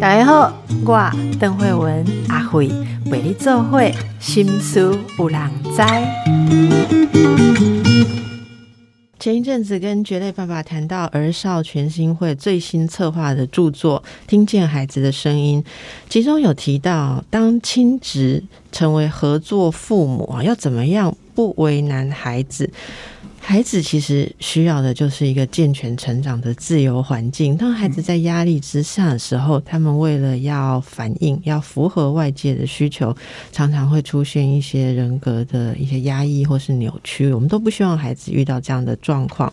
大家好，我邓慧文阿慧为你做会心思有人知。前一阵子跟绝类爸爸谈到儿少全新会最新策划的著作《听见孩子的声音》，其中有提到，当亲职成为合作父母啊，要怎么样不为难孩子？孩子其实需要的就是一个健全成长的自由环境。当孩子在压力之下的时候，他们为了要反应、要符合外界的需求，常常会出现一些人格的一些压抑或是扭曲。我们都不希望孩子遇到这样的状况。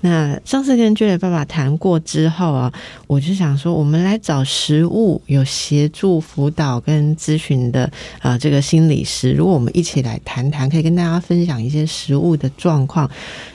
那上次跟 j 磊爸爸谈过之后啊，我就想说，我们来找实物有协助辅导跟咨询的啊，这个心理师，如果我们一起来谈谈，可以跟大家分享一些实物的状况。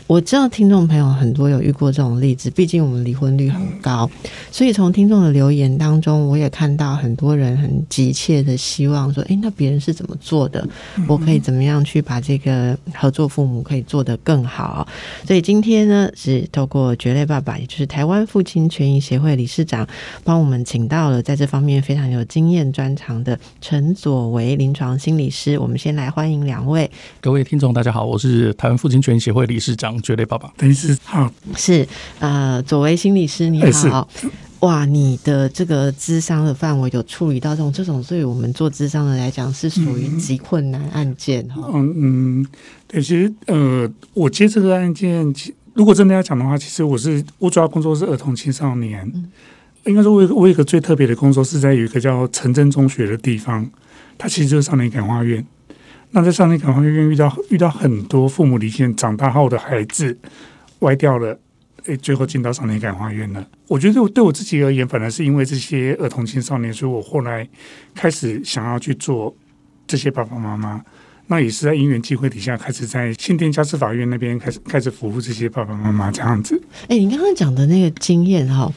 我知道听众朋友很多有遇过这种例子，毕竟我们离婚率很高，所以从听众的留言当中，我也看到很多人很急切的希望说：“诶，那别人是怎么做的？我可以怎么样去把这个合作父母可以做得更好？”所以今天呢，是透过绝类爸爸，也就是台湾父亲权益协会理事长，帮我们请到了在这方面非常有经验专长的陈佐为临床心理师。我们先来欢迎两位，各位听众，大家好，我是台湾父亲权益协会理事长。绝类爸爸，等于是好是呃，左为心理师你好，哇，你的这个智商的范围有处理到这种这种，对我们做智商的来讲是属于极困难案件哈。嗯嗯，对，其实呃，我接这个案件，如果真的要讲的话，其实我是我主要工作是儿童青少年，应该说我我有一个最特别的工作是在有一个叫城镇中学的地方，它其实就是少年感化院。那在少年感化院遇到遇到很多父母离线长大后的孩子歪掉了，诶，最后进到少年感化院了。我觉得对我自己而言，反而是因为这些儿童青少年，所以我后来开始想要去做这些爸爸妈妈。那也是在因缘机会底下，开始在新店家事法院那边开始开始服务这些爸爸妈妈这样子。哎，你刚刚讲的那个经验哈。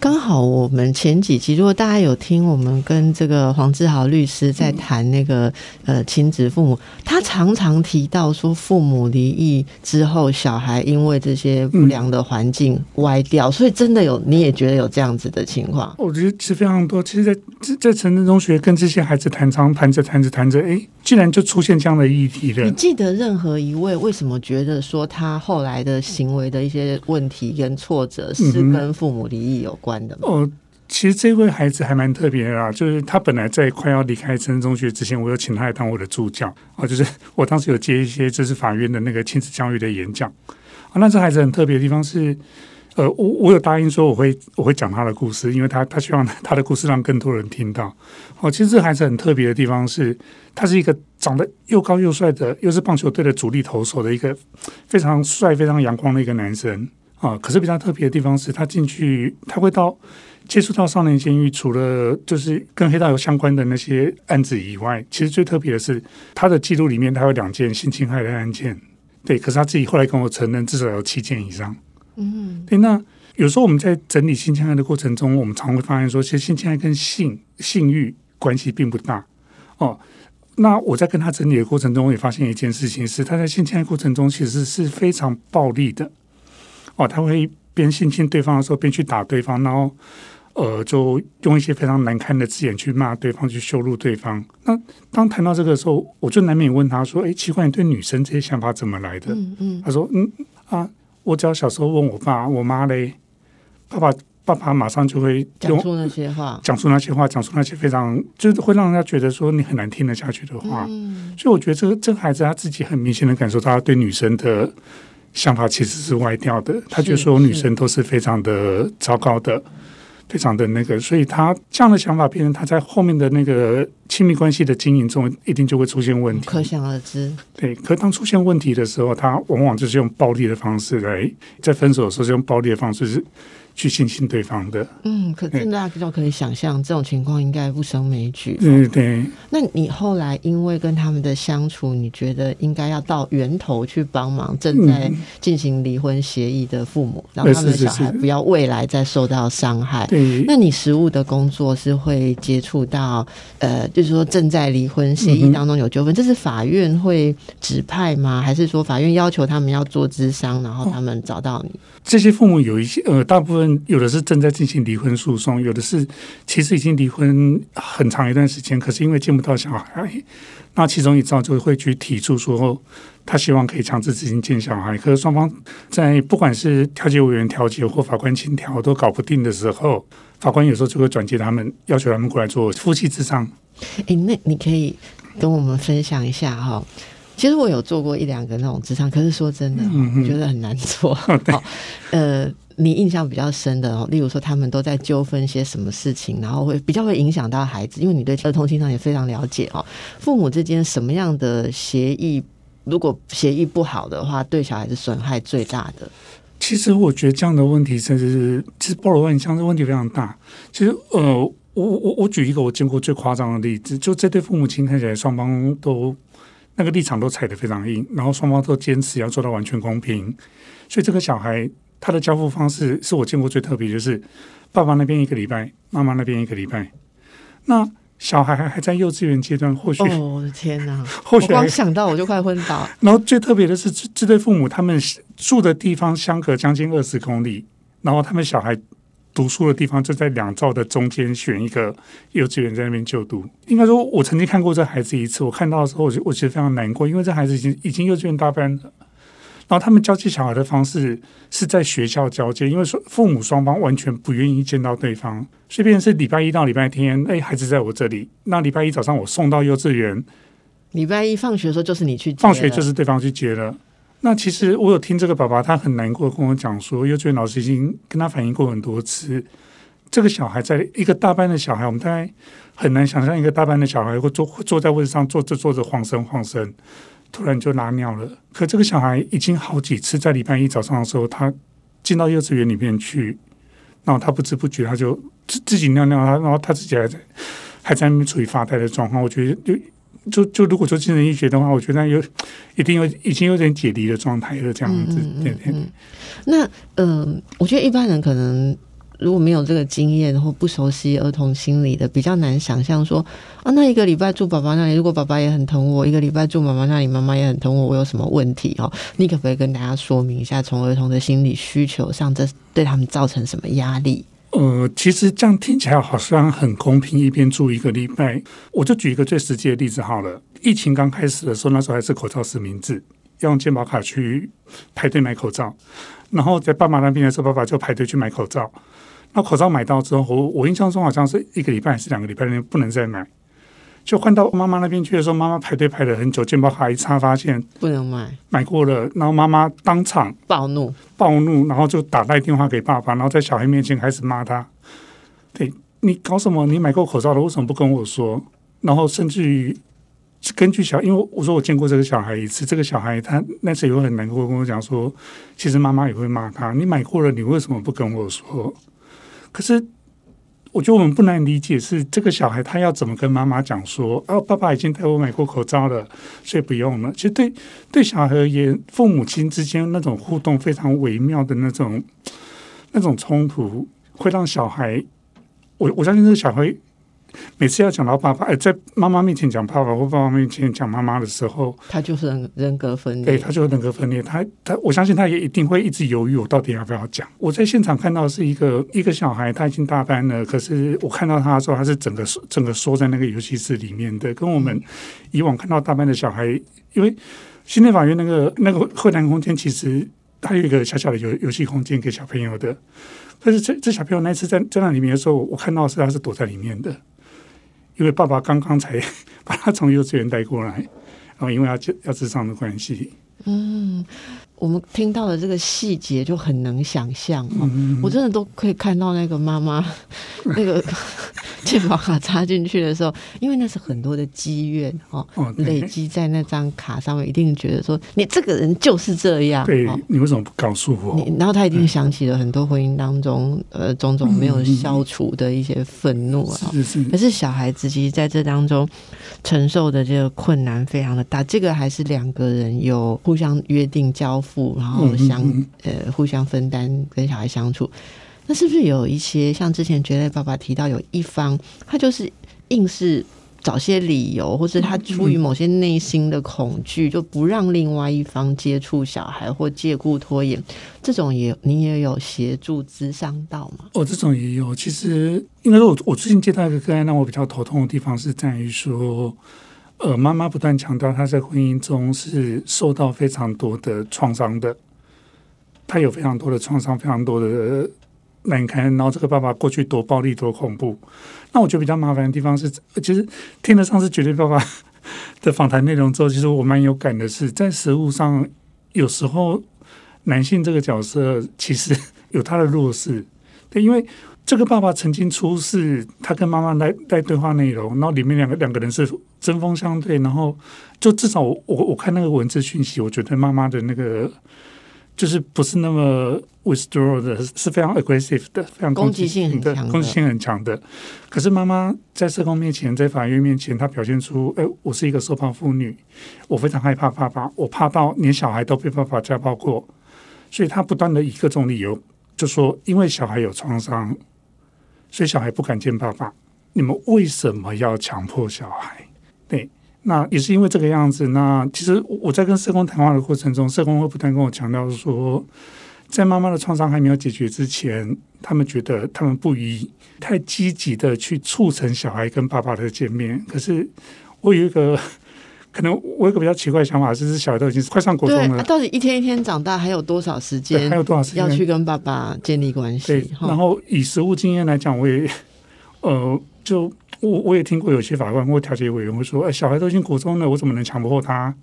刚好我们前几集，如果大家有听我们跟这个黄志豪律师在谈那个呃亲子父母，他常常提到说，父母离异之后，小孩因为这些不良的环境歪掉，所以真的有你也觉得有这样子的情况？我觉得其实非常多。其实，在在城镇中学跟这些孩子谈，常谈着谈着谈着，哎，居然就出现这样的议题了。你记得任何一位为什么觉得说他后来的行为的一些问题跟挫折是跟父母离异有关？哦，其实这位孩子还蛮特别的啊，就是他本来在快要离开城中学之前，我有请他来当我的助教啊，就是我当时有接一些就是法院的那个亲子教育的演讲啊。那这孩子很特别的地方是，呃，我我有答应说我会我会讲他的故事，因为他他希望他的故事让更多人听到哦。其实这孩子很特别的地方是，他是一个长得又高又帅的，又是棒球队的主力投手的一个非常帅、非常阳光的一个男生。啊，可是比较特别的地方是他进去，他会到接触到少年监狱，除了就是跟黑道有相关的那些案子以外，其实最特别的是他的记录里面，他有两件性侵害的案件。对，可是他自己后来跟我承认，至少有七件以上。嗯，对。那有时候我们在整理性侵害的过程中，我们常会发现说，其实性侵害跟性性欲关系并不大。哦，那我在跟他整理的过程中，我也发现一件事情是，他在性侵害过程中其实是非常暴力的。哦，他会边性侵对方的时候，边去打对方，然后呃，就用一些非常难堪的字眼去骂对方，去羞辱对方。那当谈到这个时候，我就难免问他说：“哎，奇怪，你对女生这些想法怎么来的？”嗯嗯，他说：“嗯啊，我只要小时候问我爸、我妈嘞，爸爸爸爸马上就会讲出那些话，讲出那些话，讲出那些非常就是会让人家觉得说你很难听得下去的话。嗯，所以我觉得这个这个孩子他自己很明显的感受到他对女生的。”想法其实是歪掉的，他觉得所有女生都是非常的糟糕的，非常的那个，所以他这样的想法变成他在后面的那个亲密关系的经营中，一定就会出现问题，可想而知。对，可当出现问题的时候，他往往就是用暴力的方式来，在分手的时候是用暴力的方式是。去信心对方的，嗯，可真的就可以想象这种情况应该不胜枚举。对对。那你后来因为跟他们的相处，你觉得应该要到源头去帮忙正在进行离婚协议的父母，让他们的小孩不要未来再受到伤害。对。那你实务的工作是会接触到，呃，就是说正在离婚协议当中有纠纷，这是法院会指派吗？还是说法院要求他们要做咨商，然后他们找到你？这些父母有一些，呃，大部分。有的是正在进行离婚诉讼，有的是其实已经离婚很长一段时间，可是因为见不到小孩，那其中一招就会去提出说，他希望可以强制执行见小孩，可是双方在不管是调解委员调解或法官请调都搞不定的时候，法官有时候就会转接他们，要求他们过来做夫妻之商。哎，那你可以跟我们分享一下哈。其实我有做过一两个那种职场，可是说真的，我觉得很难做。好，呃，你印象比较深的哦，例如说他们都在纠纷些什么事情，然后会比较会影响到孩子，因为你对儿童情商也非常了解哦。父母之间什么样的协议，如果协议不好的话，对小孩子损害最大的？其实我觉得这样的问题，甚至是其实包罗万象，这问题非常大。其实呃，我我我举一个我见过最夸张的例子，就这对父母亲看起来双方都。那个立场都踩得非常硬，然后双方都坚持要做到完全公平，所以这个小孩他的交付方式是我见过最特别，就是爸爸那边一个礼拜，妈妈那边一个礼拜。那小孩还还在幼稚园阶段，或许哦，我的天哪！或许光想到我就快昏倒。然后最特别的是，这这对父母他们住的地方相隔将近二十公里，然后他们小孩。读书的地方就在两兆的中间，选一个幼稚园在那边就读。应该说，我曾经看过这孩子一次，我看到的时候，我就我觉得非常难过，因为这孩子已经已经幼稚园大班了。然后他们交接小孩的方式是在学校交接，因为说父母双方完全不愿意见到对方，所以变成是礼拜一到礼拜天，哎，孩子在我这里，那礼拜一早上我送到幼稚园，礼拜一放学的时候就是你去，放学就是对方去接了。那其实我有听这个爸爸，他很难过，跟我讲说，幼稚园老师已经跟他反映过很多次，这个小孩在一个大班的小孩，我们大概很难想象一个大班的小孩会坐坐在位置上坐着坐着晃神晃神，突然就拉尿了。可这个小孩已经好几次在礼拜一早上的时候，他进到幼稚园里面去，然后他不知不觉他就自自己尿尿，他然后他自己还在还在那边处于发呆的状况，我觉得就。就就如果说精神医学的话，我觉得有一定有已经有点解离的状态了，这样子。对对。那嗯，我觉得一般人可能如果没有这个经验或不熟悉儿童心理的，比较难想象说啊，那一个礼拜住爸爸那里，如果爸爸也很疼我，一个礼拜住妈妈那里，妈妈也很疼我，我有什么问题哦？你可不可以跟大家说明一下，从儿童的心理需求上，这对他们造成什么压力？呃，其实这样听起来好像很公平，一边住一个礼拜。我就举一个最实际的例子好了。疫情刚开始的时候，那时候还是口罩实名制，要用健保卡去排队买口罩。然后在爸妈那边的时候，爸爸就排队去买口罩。那口罩买到之后，我我印象中好像是一个礼拜还是两个礼拜内不能再买。就换到妈妈那边去的时候，妈妈排队排了很久，健保卡一查发现不能买，买过了，然后妈妈当场暴怒，暴怒，然后就打来电话给爸爸，然后在小孩面前开始骂他。对你搞什么？你买过口罩了，为什么不跟我说？然后甚至于根据小，因为我说我见过这个小孩一次，这个小孩他那次也会很难过，跟我讲说，其实妈妈也会骂他，你买过了，你为什么不跟我说？可是。我觉得我们不难理解，是这个小孩他要怎么跟妈妈讲说，哦，爸爸已经带我买过口罩了，所以不用了。其实对对小孩而言，父母亲之间那种互动非常微妙的那种那种冲突，会让小孩，我我相信这个小孩。每次要讲到爸爸，哎，在妈妈面前讲爸爸，或爸爸面前讲妈妈的时候，他就是人人格分裂。对，他就是人格分裂。他他，我相信他也一定会一直犹豫，我到底要不要讲。我在现场看到是一个一个小孩，他已经大班了，可是我看到他的时候，他是整个整个缩在那个游戏室里面的，跟我们以往看到大班的小孩，因为新内法院那个那个会谈空间，其实它有一个小小的游游戏空间给小朋友的。但是这这小朋友那次在在那里面的时候，我看到是他是躲在里面的。因为爸爸刚刚才 把他从幼稚园带过来，然后因为要要智商的关系，嗯。我们听到的这个细节就很能想象哦，我真的都可以看到那个妈妈那个 健保卡插进去的时候，因为那是很多的积怨哦，累积在那张卡上面，一定觉得说你这个人就是这样，对，你为什么不告诉我？然后他一定想起了很多婚姻当中呃种种没有消除的一些愤怒啊，是是。可是小孩子其实在这当中承受的这个困难非常的大，这个还是两个人有互相约定交付。然后相呃互相分担跟小孩相处，那是不是有一些像之前觉得爸爸提到有一方他就是硬是找些理由，或者他出于某些内心的恐惧，就不让另外一方接触小孩或借故拖延，这种也你也有协助咨商到吗？哦，这种也有。其实应该说，我我最近接到一个个案，让我比较头痛的地方是在于说，呃，妈妈不断强调她在婚姻中是受到非常多的创伤的，她有非常多的创伤，非常多的难堪。然后这个爸爸过去多暴力、多恐怖。那我觉得比较麻烦的地方是，其实听得上是绝对爸爸 的访谈内容之后，其实我蛮有感的是，在实物上有时候男性这个角色其实 有他的弱势，对，因为这个爸爸曾经出示他跟妈妈在在对话内容，然后里面两个两个人是针锋相对，然后就至少我我我看那个文字讯息，我觉得妈妈的那个。就是不是那么 withdraw 的，是非常 aggressive 的，非常攻击性很强的，攻击性很强的。可是妈妈在社工面前，在法院面前，她表现出，哎，我是一个受暴妇女，我非常害怕爸爸，我怕到连小孩都被爸爸家暴过，所以她不断的以各种理由，就说因为小孩有创伤，所以小孩不敢见爸爸。你们为什么要强迫小孩？对。那也是因为这个样子。那其实我在跟社工谈话的过程中，社工会不断跟我强调说，在妈妈的创伤还没有解决之前，他们觉得他们不宜太积极的去促成小孩跟爸爸的见面。可是我有一个可能，我有一个比较奇怪的想法，就是小孩都已经快上国中了，到底一天一天长大还有多少时间？还有多少时间要去跟爸爸建立关系？然后以实务经验来讲，我也呃就。我我也听过有些法官或调解委员会说：“哎，小孩都已经国中了，我怎么能强迫他？”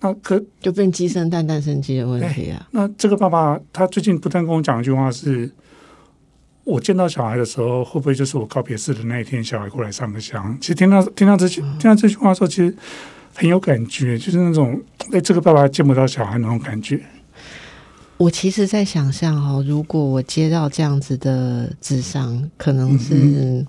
那可就变鸡生蛋，蛋生鸡的问题啊。那这个爸爸他最近不断跟我讲一句话是：“我见到小孩的时候，会不会就是我告别式的那一天，小孩过来上个香？”其实听到听到这句听到这句话的时候，其实很有感觉，就是那种哎，这个爸爸见不到小孩那种感觉。我其实，在想象哦，如果我接到这样子的智商，可能是。嗯，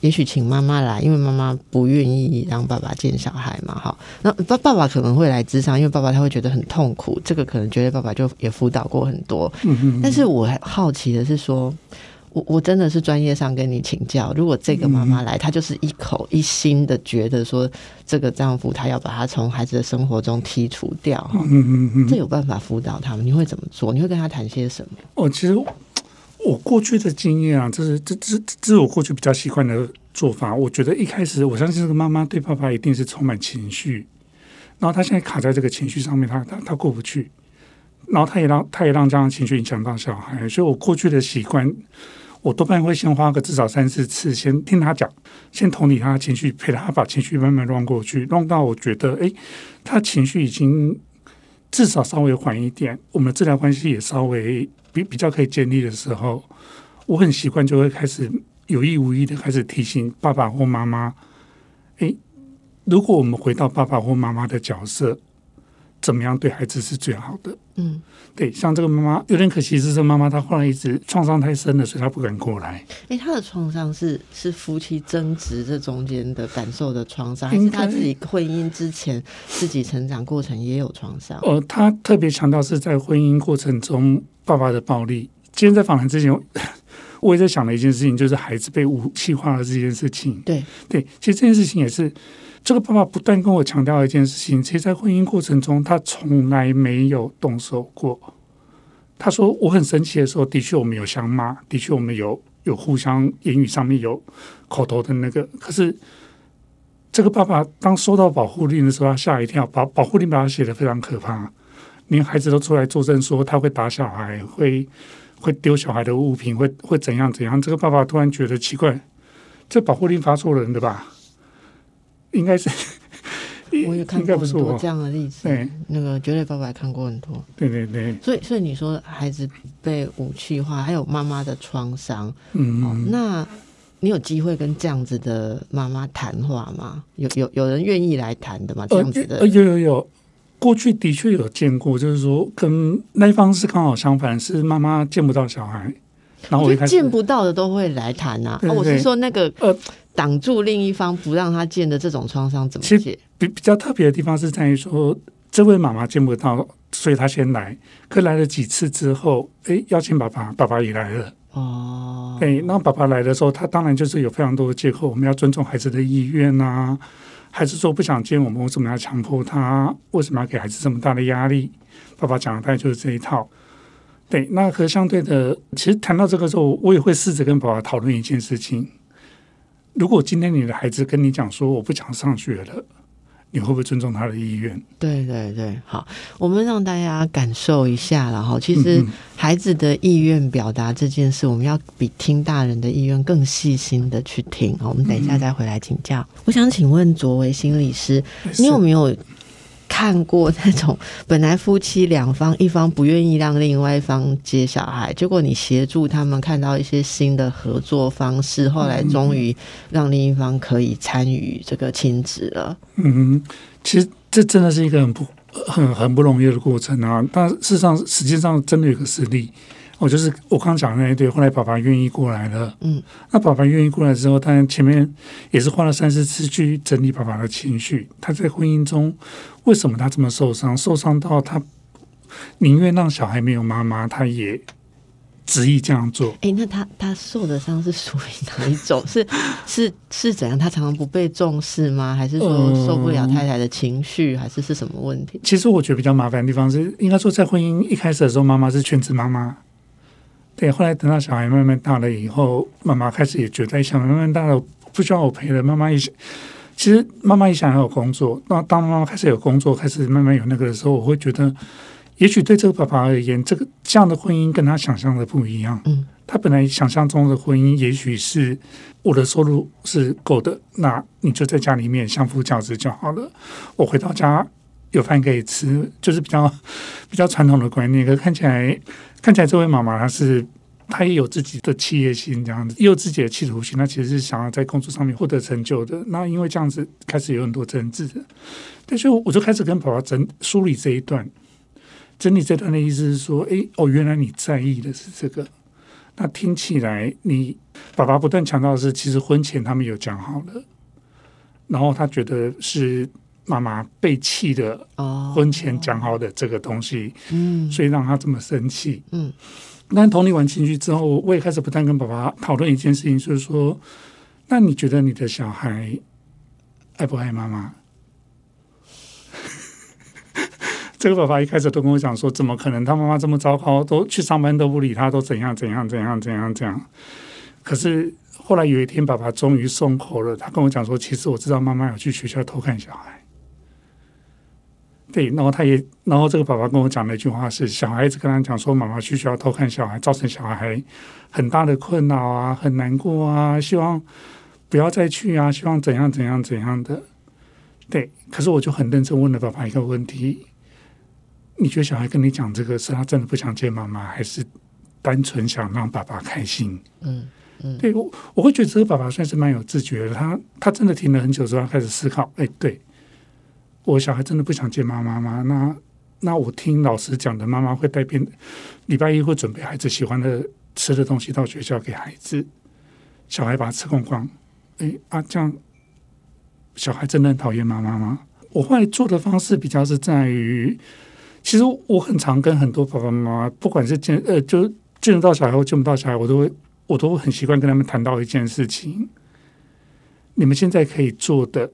也许请妈妈来，因为妈妈不愿意让爸爸见小孩嘛。哈，那爸爸爸可能会来智商，因为爸爸他会觉得很痛苦。这个可能觉得爸爸就也辅导过很多。嗯嗯。但是我好奇的是说，我我真的是专业上跟你请教，如果这个妈妈来，她就是一口一心的觉得说，这个丈夫他要把他从孩子的生活中剔除掉。哈，嗯嗯嗯。这有办法辅导他们？你会怎么做？你会跟他谈些什么？哦，其实。我过去的经验啊，这是这这这是我过去比较习惯的做法。我觉得一开始，我相信这个妈妈对爸爸一定是充满情绪，然后他现在卡在这个情绪上面，他他他过不去，然后他也让他也让这样的情绪影响到小孩。所以我过去的习惯，我多半会先花个至少三四次，先听他讲，先同理他的情绪，陪他把情绪慢慢乱过去，乱到我觉得，哎，他情绪已经至少稍微缓一点，我们的治疗关系也稍微。比比较可以建立的时候，我很习惯就会开始有意无意的开始提醒爸爸或妈妈：，诶，如果我们回到爸爸或妈妈的角色，怎么样对孩子是最好的？嗯。对，像这个妈妈有点可惜，是这妈妈她后来一直创伤太深了，所以她不敢过来。哎，她的创伤是是夫妻争执这中间的感受的创伤，还是她自己婚姻之前自己成长过程也有创伤？呃，她特别强调是在婚姻过程中爸爸的暴力。今天在访谈之前，我也在想的一件事情，就是孩子被武器化的这件事情。对对，其实这件事情也是。这个爸爸不断跟我强调一件事情，其实，在婚姻过程中，他从来没有动手过。他说：“我很生气的时候，的确我们有相骂，的确我们有有互相言语上面有口头的那个。可是，这个爸爸当收到保护令的时候，他吓一跳，保保护令把他写的非常可怕，连孩子都出来作证说他会打小孩，会会丢小孩的物品，会会怎样怎样。这个爸爸突然觉得奇怪，这保护令发错人的吧？”应该是，我也看过很多这样的例子。对，那个绝对爸爸也看过很多。对对对。所以，所以你说孩子被武器化，还有妈妈的创伤。嗯。那你有机会跟这样子的妈妈谈话吗？有有有人愿意来谈的吗？这样子的？有有有，过去的确有见过，就是说跟那一方是刚好相反，是妈妈见不到小孩，然后我就见不到的都会来谈呐。我是说那个呃。挡住另一方不让他见的这种创伤怎么解？比比较特别的地方是在于说，这位妈妈见不到，所以她先来。可来了几次之后，哎，邀请爸爸，爸爸也来了。哦，哎，那爸爸来的时候，他当然就是有非常多的借口，我们要尊重孩子的意愿呐、孩子说不想见我们，为什么要强迫他？为什么要给孩子这么大的压力？爸爸讲的大概就是这一套。对，那和相对的，其实谈到这个时候，我也会试着跟爸爸讨论一件事情：如果今天你的孩子跟你讲说我不想上学了，你会不会尊重他的意愿？对对对，好，我们让大家感受一下然后其实嗯孩子的意愿表达这件事，我们要比听大人的意愿更细心的去听。好我们等一下再回来请教。我想请问卓维心理师，你有没有看过那种 本来夫妻两方一方不愿意让另外一方接小孩，结果你协助他们看到一些新的合作方式，后来终于让另一方可以参与这个亲子了？嗯，其实这真的是一个很不很很不容易的过程啊。但事实上，实际上真的有个实例，我就是我刚刚讲的那一对，后来爸爸愿意过来了。嗯，那爸爸愿意过来之后，当然前面也是花了三四次去整理爸爸的情绪。他在婚姻中为什么他这么受伤？受伤到他宁愿让小孩没有妈妈，他也执意这样做。哎、那他他受的伤是属于哪一种？是是是怎样？他常常不被重视吗？还是说呃受不了太太的情绪？还是是什么问题？其实我觉得比较麻烦的地方是，应该说在婚姻一开始的时候，妈妈是全职妈妈。对，后来等到小孩慢慢大了以后，妈妈开始也觉得，哎小孩慢慢大了，不需要我陪了。妈妈也想，其实妈妈也想要有工作。那当妈妈开始有工作，开始慢慢有那个的时候，我会觉得，也许对这个爸爸而言，这个这样的婚姻跟他想象的不一样。嗯，他本来想象中的婚姻，也许是我的收入是够的，那你就在家里面相夫教子就好了。我回到家有饭可以吃，就是比较 比较传统的观念。可是看起来，看起来这位妈妈她是她也有自己的企业心，这样子也有自己的企图心。她其实是想要在工作上面获得成就的。那因为这样子开始有很多争执，对，所以我就开始跟爸爸整梳理这一段。整理这段的意思是说，诶，哦，原来你在意的是这个。那听起来，你爸爸不断强调的是，其实婚前他们有讲好了，然后他觉得是妈妈被气的哦，婚前讲好的这个东西，嗯所以让他这么生气。嗯，但同理完情绪之后，我也开始不断跟爸爸讨论一件事情，就是说，那你觉得你的小孩爱不爱妈妈？这个爸爸一开始都跟我讲说，怎么可能？他妈妈这么糟糕，都去上班都不理他，都怎样怎样怎样怎样怎样。可是后来有一天，爸爸终于松口了，他跟我讲说，其实我知道妈妈有去学校偷看小孩。对，然后他也，然后这个爸爸跟我讲了一句话是，小孩子跟他讲说，妈妈去学校偷看小孩，造成小孩很大的困扰啊，很难过啊，希望不要再去啊，希望怎样怎样怎样的。对，可是我就很认真问了爸爸一个问题：你觉得小孩跟你讲这个，是他真的不想见妈妈，还是单纯想让爸爸开心？嗯嗯对我，我会觉得这个爸爸算是蛮有自觉的。他他真的停了很久之后，他开始思考：哎，对我小孩真的不想见妈妈吗？那那我听老师讲的，妈妈会带便礼拜一会准备孩子喜欢的吃的东西到学校给孩子，小孩把它吃光光。哎啊，这样小孩真的很讨厌妈妈吗？我后来做的方式比较是在于，其实我很常跟很多爸爸妈妈，不管是见呃，就见得到小孩或见不到小孩，我都会我都很习惯跟他们谈到一件事情：你们现在可以做的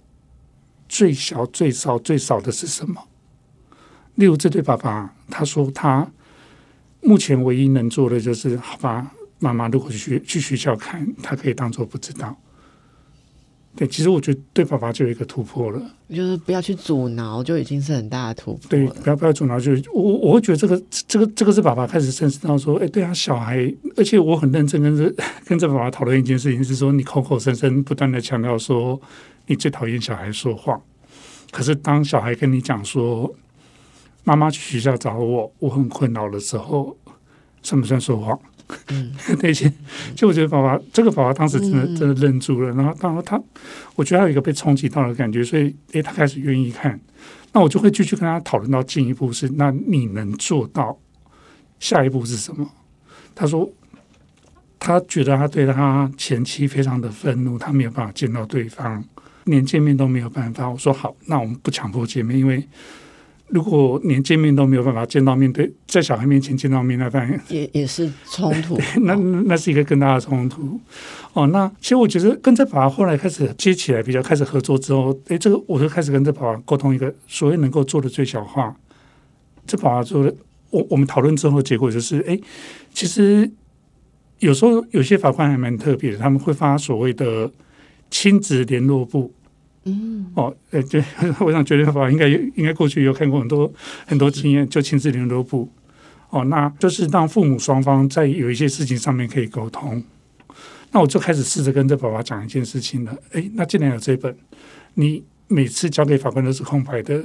最小、最少、最少的是什么？例如这对爸爸，他说他目前唯一能做的就是，好吧，妈妈如果去去学校看，他可以当做不知道。对，其实我觉得对爸爸就有一个突破了。就是不要去阻挠，就已经是很大的突破对，不要不要阻挠，就是我我会觉得这个这个这个是爸爸开始认识到说，哎，对啊，小孩，而且我很认真跟这 跟这爸爸讨论一件事情，是说你口口声声不断的强调说你最讨厌小孩说谎，可是当小孩跟你讲说妈妈去学校找我，我很困扰的时候，算不算说谎？嗯，对，其实其实我觉得爸爸这个爸爸当时真的真的愣住了，然后当然他，我觉得他有一个被冲击到的感觉，所以诶，他开始愿意看，那我就会继续跟他讨论到进一步是，那你能做到下一步是什么？他说他觉得他对他前妻非常的愤怒，他没有办法见到对方，连见面都没有办法。我说好，那我们不强迫见面，因为如果连见面都没有办法见到面对，在小孩面前见到面，那当然也也是冲突。那那是一个更大的冲突。哦，那其实我觉得跟这爸爸后来开始接起来，比较开始合作之后，诶，这个我就开始跟这爸爸沟通一个所谓能够做的最小化。这爸爸做的，我我们讨论之后，结果就是，诶，其实有时候有些法官还蛮特别的，他们会发所谓的亲子联络部。嗯，哦，呃，对我想，绝对法应该应该过去有看过很多很多经验，就亲子联络部，哦，那就是让父母双方在有一些事情上面可以沟通。那我就开始试着跟这爸爸讲一件事情了。哎，那既然有这本，你每次交给法官都是空白的，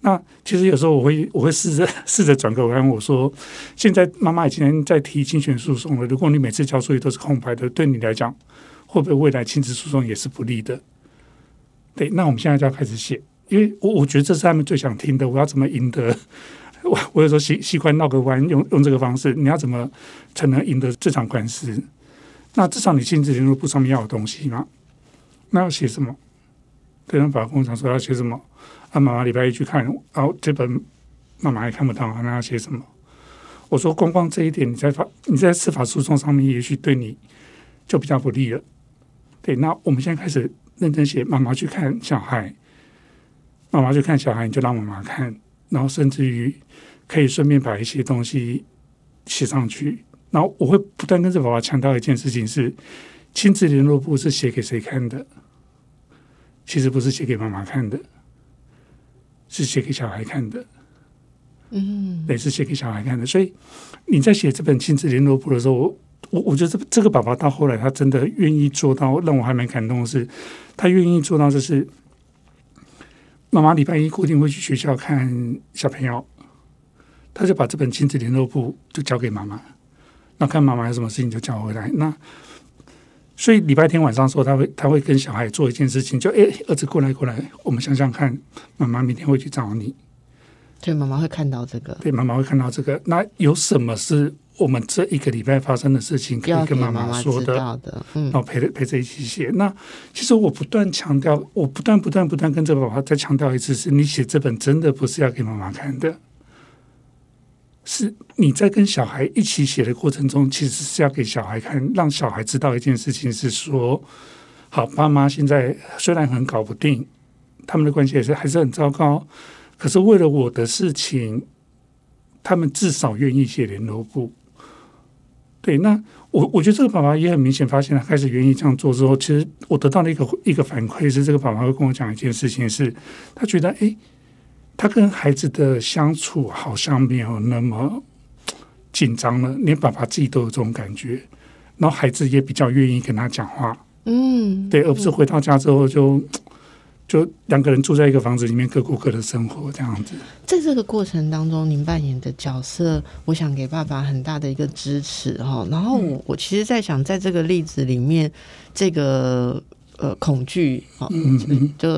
那其实有时候我会我会试着试着转个弯，我说，现在妈妈已经在提侵权诉讼了，如果你每次交出去都是空白的，对你来讲，会不会未来亲子诉讼也是不利的？对，那我们现在就要开始写，因为我我觉得这是他们最想听的。我要怎么赢得？我 我有时候习习惯绕个弯，用用这个方式。你要怎么才能赢得这场官司？那至少你亲自联络簿上面要有东西嘛？那要写什么？对方法工厂说要写什么？啊，妈妈礼拜一去看，然后这本妈妈还看不到，那要写什么？我说光光这一点，你在法你在司法诉讼上面，也许对你就比较不利了。对，那我们现在开始。认真写，妈妈去看小孩，妈妈去看小孩，你就让妈妈看，然后甚至于可以顺便把一些东西写上去。然后我会不断跟着爸爸强调一件事情：是亲子联络簿是写给谁看的？其实不是写给妈妈看的，是写给小孩看的。嗯，对，是写给小孩看的。所以你在写这本亲子联络簿的时候。我我觉得这这个爸爸到后来，他真的愿意做到，让我还蛮感动的是，他愿意做到，就是妈妈礼拜一固定会去学校看小朋友，他就把这本亲子联络簿就交给妈妈，那看妈妈有什么事情就叫回来。那所以礼拜天晚上的时候，他会他会跟小孩做一件事情，就哎儿子过来过来，我们想想看，妈妈明天会去找你，对，妈妈会看到这个，对，妈妈会看到这个。那有什么是？我们这一个礼拜发生的事情，可以跟妈妈说的，然后陪着陪着一起写。那其实我不断强调，我不断不断不断跟这个爸爸再强调一次：是你写这本真的不是要给妈妈看的，是你在跟小孩一起写的过程中，其实是要给小孩看，让小孩知道一件事情：是说，好，爸妈现在虽然很搞不定，他们的关系也是还是很糟糕，可是为了我的事情，他们至少愿意写联络簿。对，那我我觉得这个爸爸也很明显发现，他开始愿意这样做之后，其实我得到了一个一个反馈是，这个爸爸会跟我讲一件事情，是他觉得，哎，他跟孩子的相处好像没有那么紧张了，连爸爸自己都有这种感觉，然后孩子也比较愿意跟他讲话，嗯，对，而不是回到家之后就。就两个人住在一个房子里面，各过各的生活这样子。在这个过程当中，您扮演的角色，我想给爸爸很大的一个支持哈。然后我我其实，在想，在这个例子里面，这个呃恐惧啊，就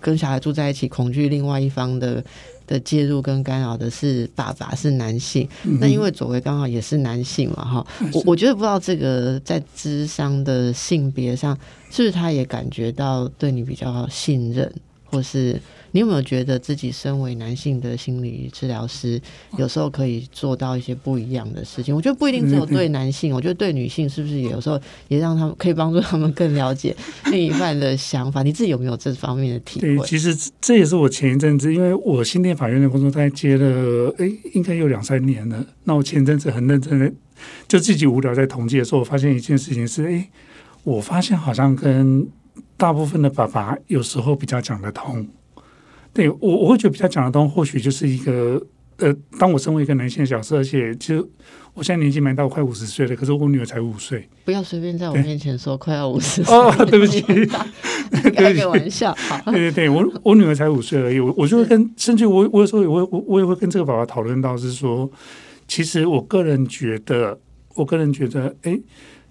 跟小孩住在一起，恐惧另外一方的。的介入跟干扰的是爸爸是男性，那因为左为刚好也是男性嘛，哈，我我觉得不知道这个在智商的性别上，是不是他也感觉到对你比较信任，或是。你有没有觉得自己身为男性的心理治疗师，有时候可以做到一些不一样的事情？我觉得不一定只有对男性，我觉得对女性是不是也有时候也让他们可以帮助他们更了解另一半的想法？你自己有没有这方面的体会？其实这也是我前一阵子，因为我新店法院的工作大概接了，哎，应该有两三年了。那我前一阵子很认真的，就自己无聊在统计的时候，我发现一件事情是，哎，我发现好像跟大部分的爸爸有时候比较讲得通。对我我会觉得比较讲得通，或许就是一个呃，当我身为一个男性角色，而且其实我现在年纪蛮大，快五十岁了，可是我女儿才五岁。不要随便在我面前说快要五十哦，对不起，开个玩笑。对对对，我我女儿才五岁而已，我我就会跟，甚至我我有时候我我我也会跟这个爸爸讨论到，是说，其实我个人觉得，我个人觉得，哎，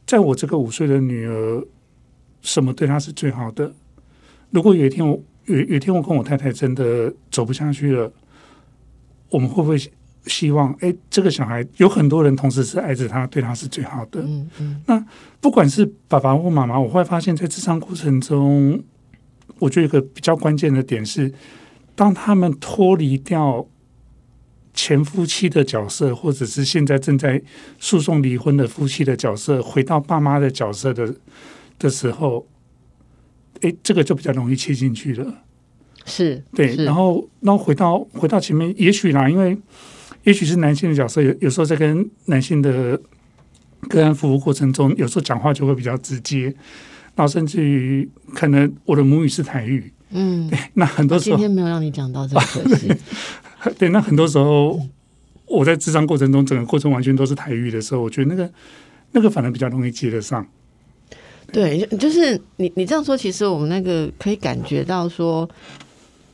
在我这个五岁的女儿，什么对她是最好的？如果有一天我。有有天我跟我太太真的走不下去了，我们会不会希望？哎，这个小孩有很多人同时是爱着他，对他是最好的。嗯嗯。那不管是爸爸或妈妈，我会发现，在智商过程中，我觉得一个比较关键的点是，当他们脱离掉前夫妻的角色，或者是现在正在诉讼离婚的夫妻的角色，回到爸妈的角色的的时候，哎，这个就比较容易切进去了。是对，然后然后回到回到前面，也许啦，因为也许是男性的角色，有有时候在跟男性的个案服务过程中，有时候讲话就会比较直接，然后甚至于可能我的母语是台语，嗯，对，那很多时候今天没有让你讲到这个可惜，对，那很多时候我在智商过程中，整个过程完全都是台语的时候，我觉得那个那个反而比较容易接得上。对，就是你你这样说，其实我们那个可以感觉到说。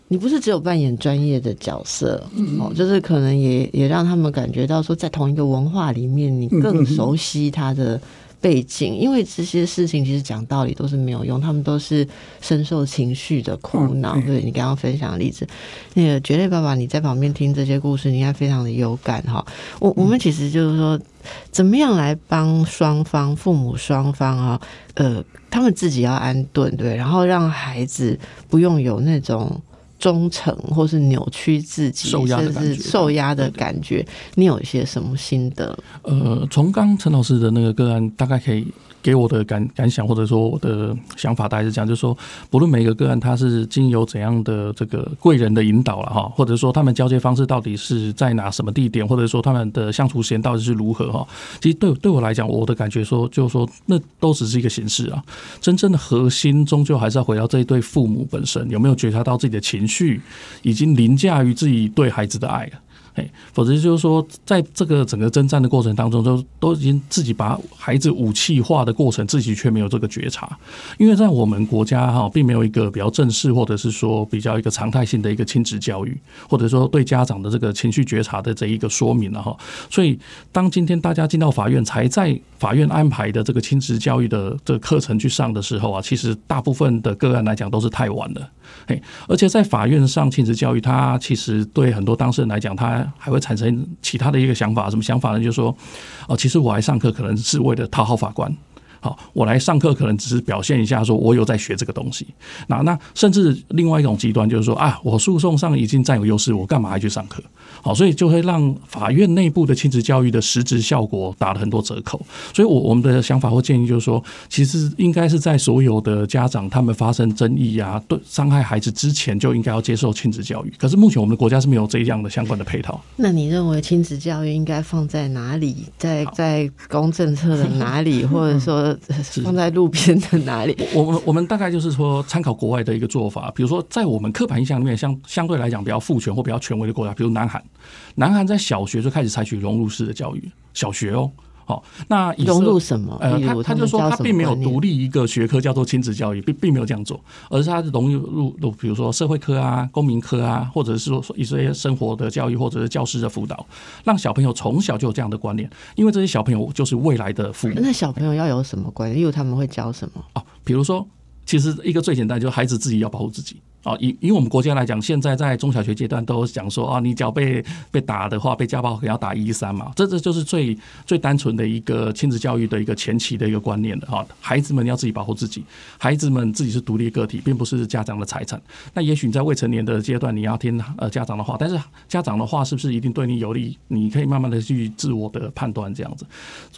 你不是只有扮演专业的角色哦，就是可能也也让他们感觉到说，在同一个文化里面，你更熟悉他的背景，因为这些事情其实讲道理都是没有用，他们都是深受情绪的苦恼。对你刚刚分享的例子，那个绝对爸爸，你在旁边听这些故事，你应该非常的有感哈。我我们其实就是说，怎么样来帮双方父母双方啊，呃，他们自己要安顿对，然后让孩子不用有那种。忠诚，或是扭曲自己，甚至受压的感觉，你有一些什么心得？呃，从刚陈老师的那个个案，大概可以。给我的感感想，或者说我的想法，大概是这样，就是说，不论每一个个案，他是经由怎样的这个贵人的引导了哈，或者说他们交接方式到底是在哪什么地点，或者说他们的相处时间到底是如何哈，其实对对我来讲，我的感觉说，就是说，那都只是一个形式啊，真正的核心终究还是要回到这一对父母本身，有没有觉察到自己的情绪已经凌驾于自己对孩子的爱了。哎，否则就是说，在这个整个征战的过程当中，都都已经自己把孩子武器化的过程，自己却没有这个觉察。因为在我们国家哈，并没有一个比较正式，或者是说比较一个常态性的一个亲子教育，或者说对家长的这个情绪觉察的这一个说明了哈。所以，当今天大家进到法院，才在法院安排的这个亲子教育的这课程去上的时候啊，其实大部分的个案来讲都是太晚了。嘿，而且在法院上亲子教育，他其实对很多当事人来讲，他还会产生其他的一个想法，什么想法呢？就是说，哦，其实我来上课可能是为了讨好法官。好，我来上课可能只是表现一下，说我有在学这个东西。那那甚至另外一种极端就是说啊，我诉讼上已经占有优势，我干嘛还去上课？好，所以就会让法院内部的亲子教育的实质效果打了很多折扣。所以，我我们的想法或建议就是说，其实应该是在所有的家长他们发生争议啊，对伤害孩子之前，就应该要接受亲子教育。可是目前我们的国家是没有这样的相关的配套。那你认为亲子教育应该放在哪里？在在公政策的哪里，或者说？放在路边的哪里？我们我们大概就是说，参考国外的一个做法，比如说在我们刻板印象里面，相相对来讲比较父权或比较权威的国家，比如南韩，南韩在小学就开始采取融入式的教育，小学哦。好，那融入什么？呃，他他就说他并没有独立一个学科叫做亲子教育，并并没有这样做，而是他融入入，比如说社会科啊、公民科啊，或者是说一些生活的教育，或者是教师的辅导，让小朋友从小就有这样的观念，因为这些小朋友就是未来的父母。那小朋友要有什么观念？因为他们会教什么？哦，比如说，其实一个最简单就是孩子自己要保护自己。啊，以以我们国家来讲，现在在中小学阶段都讲说啊，你只要被被打的话，被家暴可能要打一三嘛，这这就是最最单纯的一个亲子教育的一个前期的一个观念的哈。孩子们要自己保护自己，孩子们自己是独立个体，并不是家长的财产。那也许你在未成年的阶段，你要听呃家长的话，但是家长的话是不是一定对你有利？你可以慢慢的去自我的判断这样子。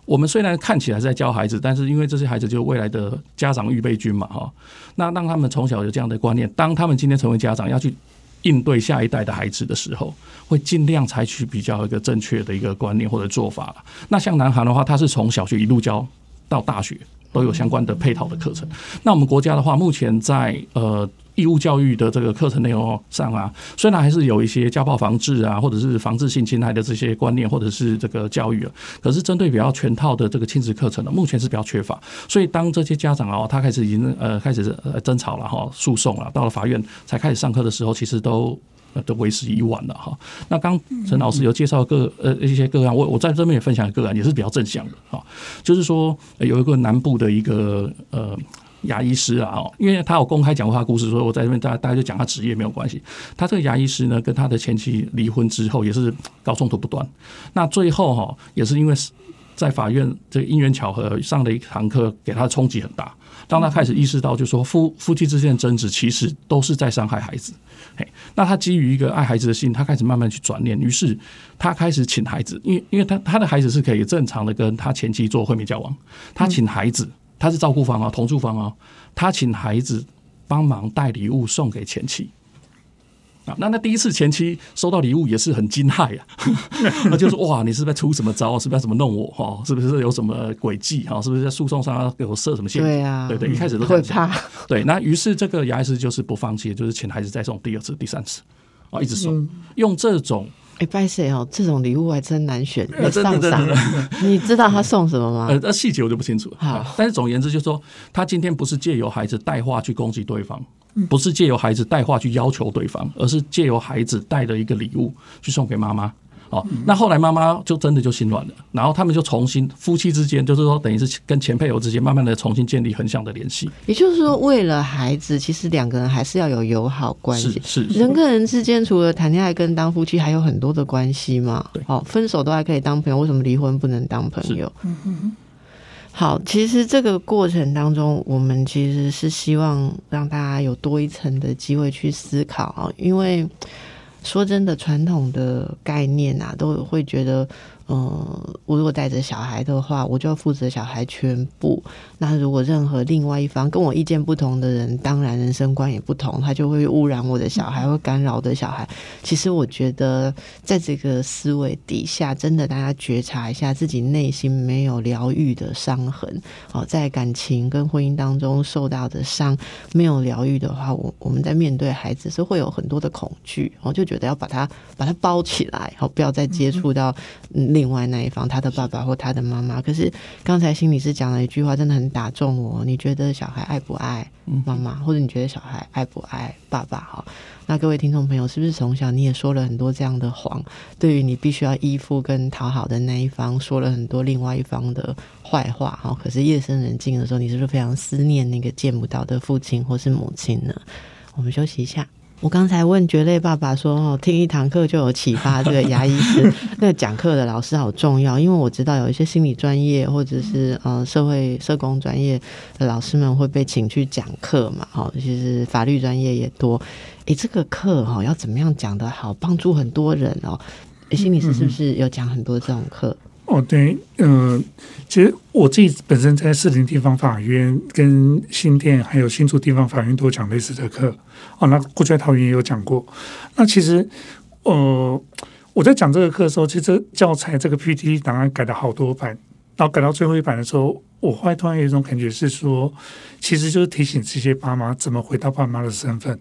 我们虽然看起来是在教孩子，但是因为这些孩子就是未来的家长预备军嘛哈。那让他们从小有这样的观念，当他们今天成为家长要去应对下一代的孩子的时候，会尽量采取比较一个正确的一个观念或者做法那像南韩的话，他是从小学一路教到大学，都有相关的配套的课程。那我们国家的话，目前在呃。义务教育的这个课程内容上啊，虽然还是有一些家暴防治啊，或者是防治性侵害的这些观念，或者是这个教育啊，可是针对比较全套的这个亲子课程呢，目前是比较缺乏。所以当这些家长啊，他开始已经呃开始呃争吵了哈，诉讼了，到了法院才开始上课的时候，其实都都为时已晚了哈。那刚陈老师有介绍个呃一些个案，我我在这边也分享个案，也是比较正向的哈，就是说有一个南部的一个呃。牙医师啊，因为他有公开讲过他故事，所以我在这边大大家就讲他职业没有关系。他这个牙医师呢，跟他的前妻离婚之后，也是高冲突不断。那最后哈，也是因为在法院这个因缘巧合上的一堂课，给他的冲击很大，当他开始意识到，就说夫夫妻之间的争执其实都是在伤害孩子。嘿，那他基于一个爱孩子的心，他开始慢慢去转念，于是他开始请孩子，因为因为他他的孩子是可以正常的跟他前妻做会面交往，他请孩子，他是照顾方啊，同住方啊，他请孩子帮忙带礼物送给前妻。啊，那那第一次前妻收到礼物也是很惊骇啊，那就是哇，你是不是出什么招？是不是要怎么弄我？哈，是不是有什么诡计？哈，是不是在诉讼上要给我设什么陷阱？对啊，对对，一开始都很怕。对，那于是这个牙医师就是不放弃，就是请孩子再送第二次、第三次，啊，一直送，用这种。哎，拜谁哦，这种礼物还真难选，上上。你知道他送什么吗？呃，那细节我就不清楚。好，但是总而言之，就是说他今天不是借由孩子带话去攻击对方。不是借由孩子带话去要求对方，而是借由孩子带的一个礼物去送给妈妈。哦，那后来妈妈就真的就心软了，然后他们就重新夫妻之间，就是说等于是跟前配偶之间慢慢的重新建立横向的联系。也就是说，为了孩子，其实两个人还是要有友好关系。是人跟人之间，除了谈恋爱跟当夫妻，还有很多的关系嘛。对，哦，分手都还可以当朋友，为什么离婚不能当朋友？嗯嗯。好，其实这个过程当中，我们其实是希望让大家有多一层的机会去思考啊，因为说真的，传统的概念啊，都会觉得。嗯，我如果带着小孩的话，我就要负责小孩全部。那如果任何另外一方跟我意见不同的人，当然人生观也不同，他就会污染我的小孩，会干扰我的小孩。其实我觉得，在这个思维底下，真的大家觉察一下自己内心没有疗愈的伤痕。哦，在感情跟婚姻当中受到的伤没有疗愈的话，我我们在面对孩子是会有很多的恐惧，我就觉得要把它把它包起来，好，不要再接触到嗯。另外那一方，他的爸爸或他的妈妈。可是刚才心理师讲了一句话，真的很打中我。你觉得小孩爱不爱妈妈，或者你觉得小孩爱不爱爸爸？哈，那各位听众朋友，是不是从小你也说了很多这样的谎？对于你必须要依附跟讨好的那一方，说了很多另外一方的坏话？哈，可是夜深人静的时候，你是不是非常思念那个见不到的父亲或是母亲呢？我们休息一下。我刚才问蕨类爸爸说：“哦，听一堂课就有启发。这个牙医师 那个讲课的老师好重要，因为我知道有一些心理专业或者是呃社会社工专业的老师们会被请去讲课嘛。哦，其实法律专业也多。诶，这个课哈要怎么样讲的好，帮助很多人哦。心理师是不是有讲很多这种课？”哦，对，嗯，其实我自己本身在士林地方法院、跟新店还有新竹地方法院都讲类似的课。哦，那过去在桃园也有讲过。那其实，呃，我在讲这个课的时候，其实教材这个 PPT 档案改了好多版，然后改到最后一版的时候，我后来突然有一种感觉是说，其实就是提醒这些爸妈怎么回到爸妈的身份。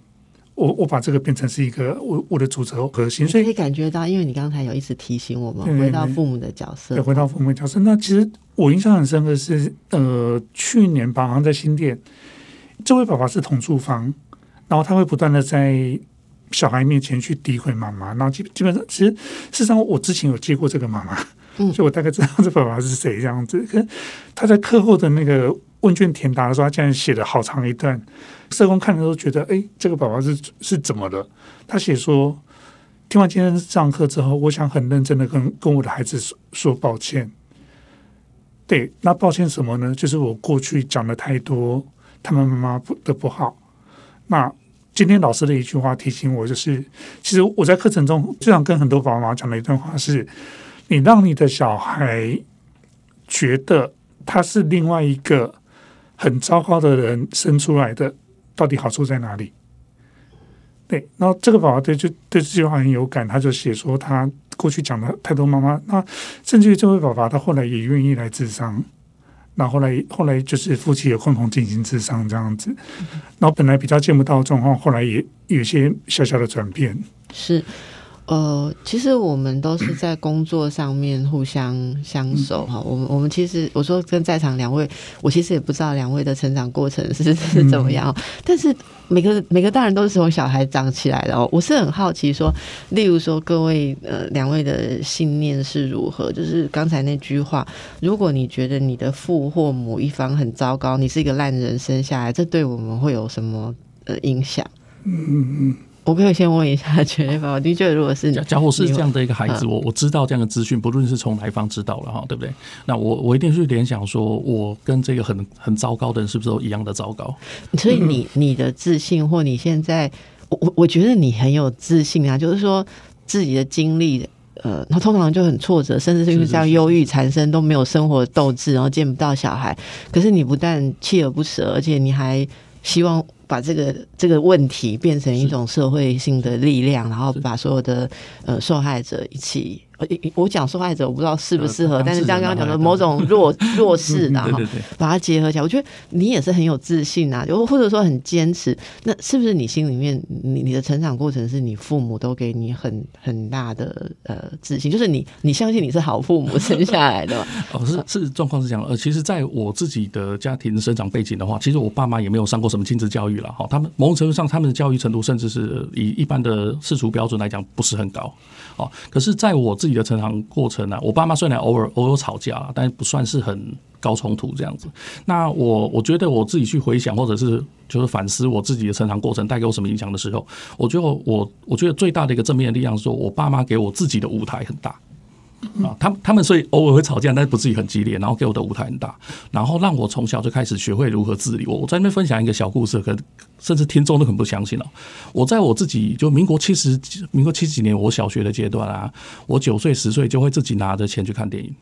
我我把这个变成是一个我我的主轴核心，所以可以感觉到，因为你刚才有一直提醒我们回到父母的角色，回到父母的角色。那其实我印象很深的是，呃，去年吧，好像在新店，这位爸爸是同住房，然后他会不断的在小孩面前去诋毁妈妈，然后基基本上，其实事实上我之前有接过这个妈妈，嗯，所以我大概知道这爸爸是谁这样子。可他在课后的那个问卷填答的时候，他竟然写了好长一段。社工看的时候觉得，哎，这个宝宝是是怎么了？他写说，听完今天上课之后，我想很认真的跟跟我的孩子说说抱歉。对，那抱歉什么呢？就是我过去讲的太多他们妈妈不的不好。那今天老师的一句话提醒我，就是其实我在课程中最想跟很多爸爸妈妈讲的一段话是：你让你的小孩觉得他是另外一个很糟糕的人生出来的。到底好处在哪里？对，然后这个宝宝对就对这句话很有感，他就写说他过去讲的太多妈妈，那甚至于这位宝宝他后来也愿意来智商，那后来后来就是夫妻也共同进行智商这样子，然后本来比较见不到状况，后来也有些小小的转变，是。呃，其实我们都是在工作上面互相相守哈。我们我们其实我说跟在场两位，我其实也不知道两位的成长过程是 是怎么样。但是每个每个大人都是从小孩长起来的哦。我是很好奇说，例如说各位呃两位的信念是如何？就是刚才那句话，如果你觉得你的父或母一方很糟糕，你是一个烂人生下来，这对我们会有什么呃影响？嗯嗯嗯。我可以先问一下绝对爸爸，的确，如果是假假如是这样的一个孩子，嗯我我知道这样的资讯，不论是从哪一方知道了哈，对不对？那我我一定是联想说，我跟这个很很糟糕的人是不是都一样的糟糕？所以你 你的自信，或你现在，我我我觉得你很有自信啊，就是说自己的经历。呃，他通常就很挫折，甚至是因为这样忧郁缠身，都没有生活斗志，然后见不到小孩。可是你不但锲而不舍，而且你还希望把这个这个问题变成一种社会性的力量，然后把所有的呃受害者一起。呃，我讲受害者，我不知道适不适合，呃但是刚刚讲的某种弱弱势的哈。把它结合起来，我觉得你也是很有自信啊，就或者说很坚持。那是不是你心里面，你你的成长过程是你父母都给你很很大的呃自信，就是你你相信你是好父母 生下来的？哦，是是，状况是这样。呃，其实在我自己的家庭生长背景的话，其实我爸妈也没有上过什么亲子教育了哈。他们某种程度上，他们的教育程度甚至是以一般的世俗标准来讲，不是很高。哦，可是在我自己的成长过程呢、我爸妈虽然偶尔偶尔吵架啦，但不算是很高冲突这样子。那我我觉得我自己去回想，或者是就是反思我自己的成长过程带给我什么影响的时候，我觉得我我觉得最大的一个正面的力量是说，我爸妈给我自己的舞台很大。啊，他们他们所以偶尔会吵架，但是不至于很激烈，然后给我的舞台很大，然后让我从小就开始学会如何自理。我我在那边分享一个小故事，可甚至听众都很不相信哦。我在我自己就民国七十民国七十几年，我小学的阶段啊，我九岁十岁就会自己拿着钱去看电影。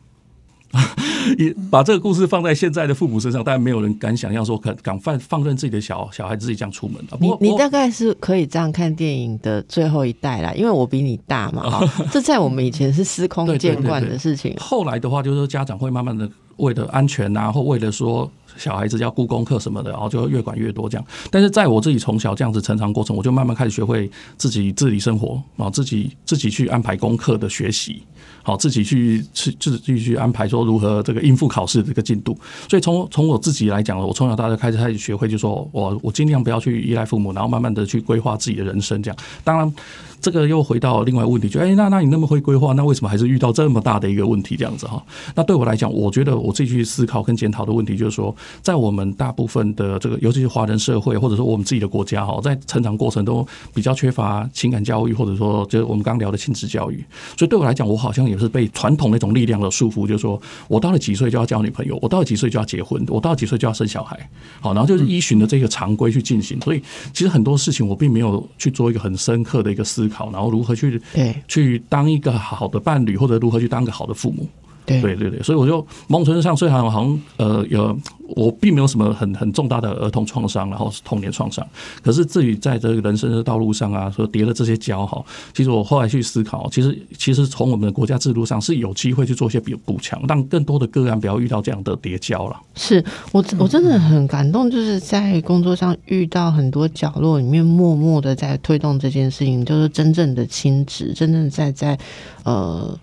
也把这个故事放在现在的父母身上，当然没有人敢想象说敢敢放放任自己的小小孩子自己这样出门的。不你过我你大概是可以这样看电影的最后一代啦，因为我比你大嘛，哦，这在我们以前是司空见惯的事情。后来的话，就是说家长会慢慢的为了安全啊，或为了说小孩子要顾功课什么的，然后就会越管越多这样。但是在我自己从小这样子成长过程，我就慢慢开始学会自己自理生活啊，自己自己去安排功课的学习。好，自己去去自己去安排说如何这个应付考试这个进度。所以从从我自己来讲，我从小到大就开始开始学会，就说我我尽量不要去依赖父母，然后慢慢的去规划自己的人生。这样，当然这个又回到另外问题，就哎、那那你那么会规划，那为什么还是遇到这么大的一个问题？这样子哈，那对我来讲，我觉得我自己去思考跟检讨的问题，就是说，在我们大部分的这个，尤其是华人社会，或者说我们自己的国家哈，在成长过程中比较缺乏情感教育，或者说就是我们刚聊的亲子教育。所以对我来讲，我好像也是被传统那种力量的束缚，就是说我到了几岁就要交女朋友，我到了几岁就要结婚，我到了几岁就要生小孩，好，然后就是依循着这个常规去进行。所以其实很多事情我并没有去做一个很深刻的一个思考，然后如何去对去当一个好的伴侣，或者如何去当个好的父母。对对对对，所以我就某种程度上，虽然好像呃有我并没有什么很很重大的儿童创伤，然后是童年创伤，可是至于在这个人生的道路上啊，说叠了这些跤哈，其实我后来去思考，其实其实从我们的国家制度上是有机会去做一些补补强，让更多的个案不要遇到这样的叠跤了。是我我真的很感动，就是在工作上遇到很多角落里面默默的在推动这件事情，就是真正的亲职，真正在在呃。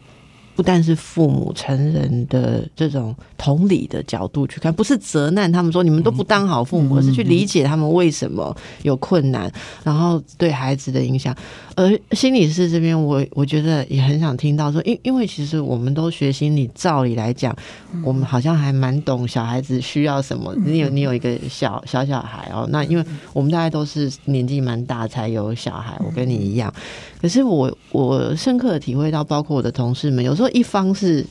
不但是父母成人的这种同理的角度去看，不是责难他们说你们都不当好父母，而是去理解他们为什么有困难，然后对孩子的影响。而心理师这边，我我觉得也很想听到说，因因为其实我们都学心理，照理来讲，我们好像还蛮懂小孩子需要什么。你有你有一个小小小孩哦，那因为我们大概都是年纪蛮大才有小孩，我跟你一样。可是我我深刻的体会到，包括我的同事们，有时候一方是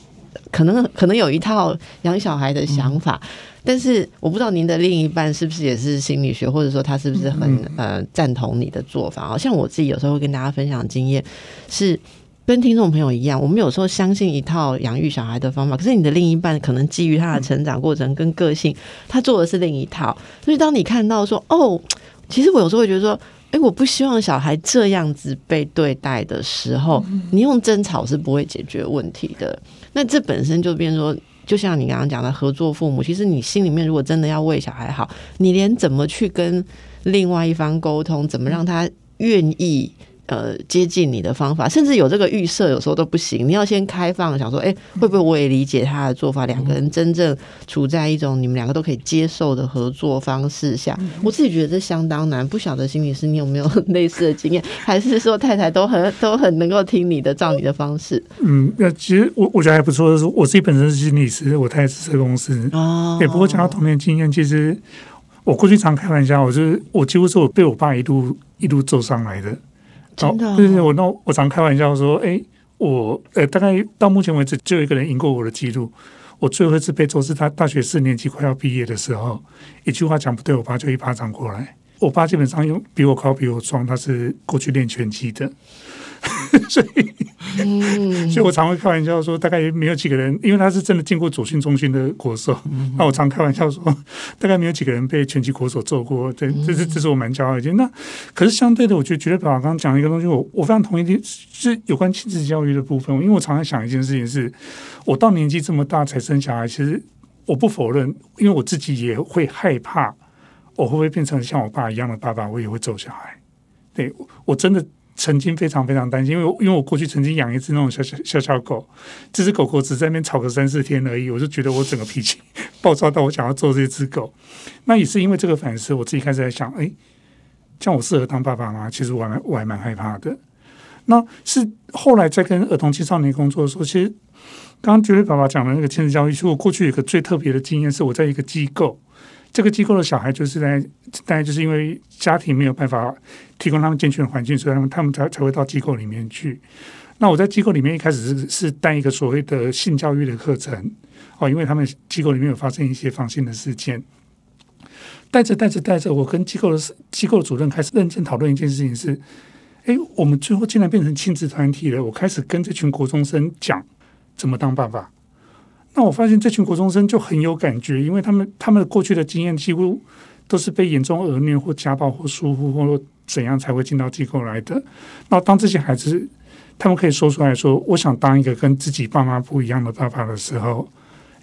可能可能有一套养小孩的想法，但是我不知道您的另一半是不是也是心理学，或者说他是不是很呃赞同你的做法。好像我自己有时候会跟大家分享经验是。跟听众朋友一样，我们有时候相信一套养育小孩的方法，可是你的另一半可能基于他的成长过程跟个性，他做的是另一套。所以当你看到说，哦，其实我有时候会觉得说，哎，我不希望小孩这样子被对待的时候，你用争吵是不会解决问题的。那这本身就变说，就像你刚刚讲的合作父母，其实你心里面如果真的要为小孩好，你连怎么去跟另外一方沟通，怎么让他愿意。呃，接近你的方法，甚至有这个预设，有时候都不行。你要先开放，想说，哎、会不会我也理解他的做法？两个人真正处在一种你们两个都可以接受的合作方式下，我自己觉得这相当难。不晓得心理师你有没有 类似的经验，还是说太太都很都很能够听你的，照你的方式？嗯，那其实我我觉得还不错。是我自己本身是心理师，我太太是社公司。哦对，不过讲到童年经验，其实我过去常开玩笑，我就是我几乎是我被我爸一路一路揍上来的。真的哦对对对，我那我常开玩笑说，哎，我呃大概到目前为止就有一个人赢过我的记录。我最后一次被揍是他大学四年级快要毕业的时候，一句话讲不对，我爸就一巴掌过来。我爸基本上用比我高比我壮，他是过去练拳击的，所以嗯，所以我常会开玩笑说，大概也没有几个人，因为他是真的进过左训、中心的国手。那我常开玩笑说，大概没有几个人被拳击国手揍过。对，这是这是我蛮骄傲的一件。那可是相对的，我觉得绝对爸爸刚刚讲的一个东西，我我非常同意的，是有关亲子教育的部分。因为我常常想一件事情是，我到年纪这么大才生小孩，其实我不否认，因为我自己也会害怕，我会不会变成像我爸一样的爸爸，我也会揍小孩。对我我真的曾经非常非常担心，因为因为我过去曾经养一只那种小小小小狗，这只狗狗只在那边吵个三四天而已，我就觉得我整个脾气暴躁到我想要揍这只狗。那也是因为这个反思，我自己开始在想，哎，这样我适合当爸爸吗？其实我还我还蛮害怕的。那是后来在跟儿童青少年工作的时候，其实刚刚绝对爸爸讲的那个亲子教育，其实我过去有个最特别的经验，是我在一个机构，这个机构的小孩就是在大概就是因为家庭没有办法提供他们健全的环境，所以他们他们才才会到机构里面去。那我在机构里面一开始是是带一个所谓的性教育的课程哦，因为他们机构里面有发生一些防性的事件。带着带着带着，我跟机构的机构主任开始认真讨论一件事情是：哎，我们最后竟然变成亲子团体了。我开始跟这群国中生讲怎么当爸爸。那我发现这群国中生就很有感觉，因为他们他们的过去的经验几乎都是被严重儿虐或家暴或疏忽或怎样才会进到机构来的。那当这些孩子他们可以说出来说：“我想当一个跟自己爸妈不一样的爸爸”的时候，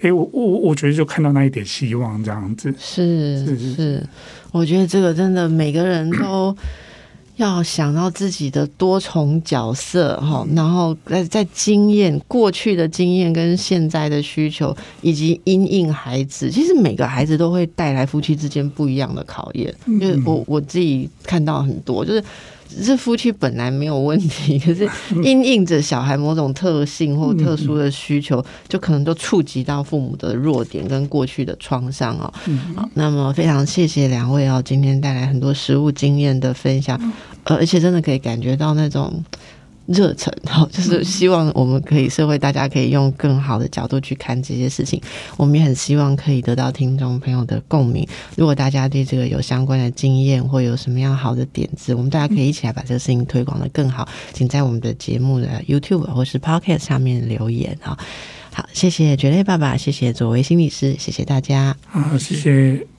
诶，我我我觉得就看到那一点希望，这样子。是是是是，我觉得这个真的每个人都要想到自己的多重角色哈，然后在在经验过去的经验跟现在的需求，以及因应孩子，其实每个孩子都会带来夫妻之间不一样的考验。因为我我自己看到很多，就是这夫妻本来没有问题，可是因应着小孩某种特性或特殊的需求，就可能都触及到父母的弱点跟过去的创伤哦。好，那么非常谢谢两位哦，今天带来很多实物经验的分享，呃，而且真的可以感觉到那种。热忱，好，就是希望我们可以社会大家可以用更好的角度去看这些事情。我们也很希望可以得到听众朋友的共鸣。如果大家对这个有相关的经验或有什么样好的点子，我们大家可以一起来把这个事情推广的更好。请在我们的节目的 YouTube 或是 Podcast 上面留言啊。好，谢谢绝类爸爸，谢谢左维心理师，谢谢大家。好，谢谢。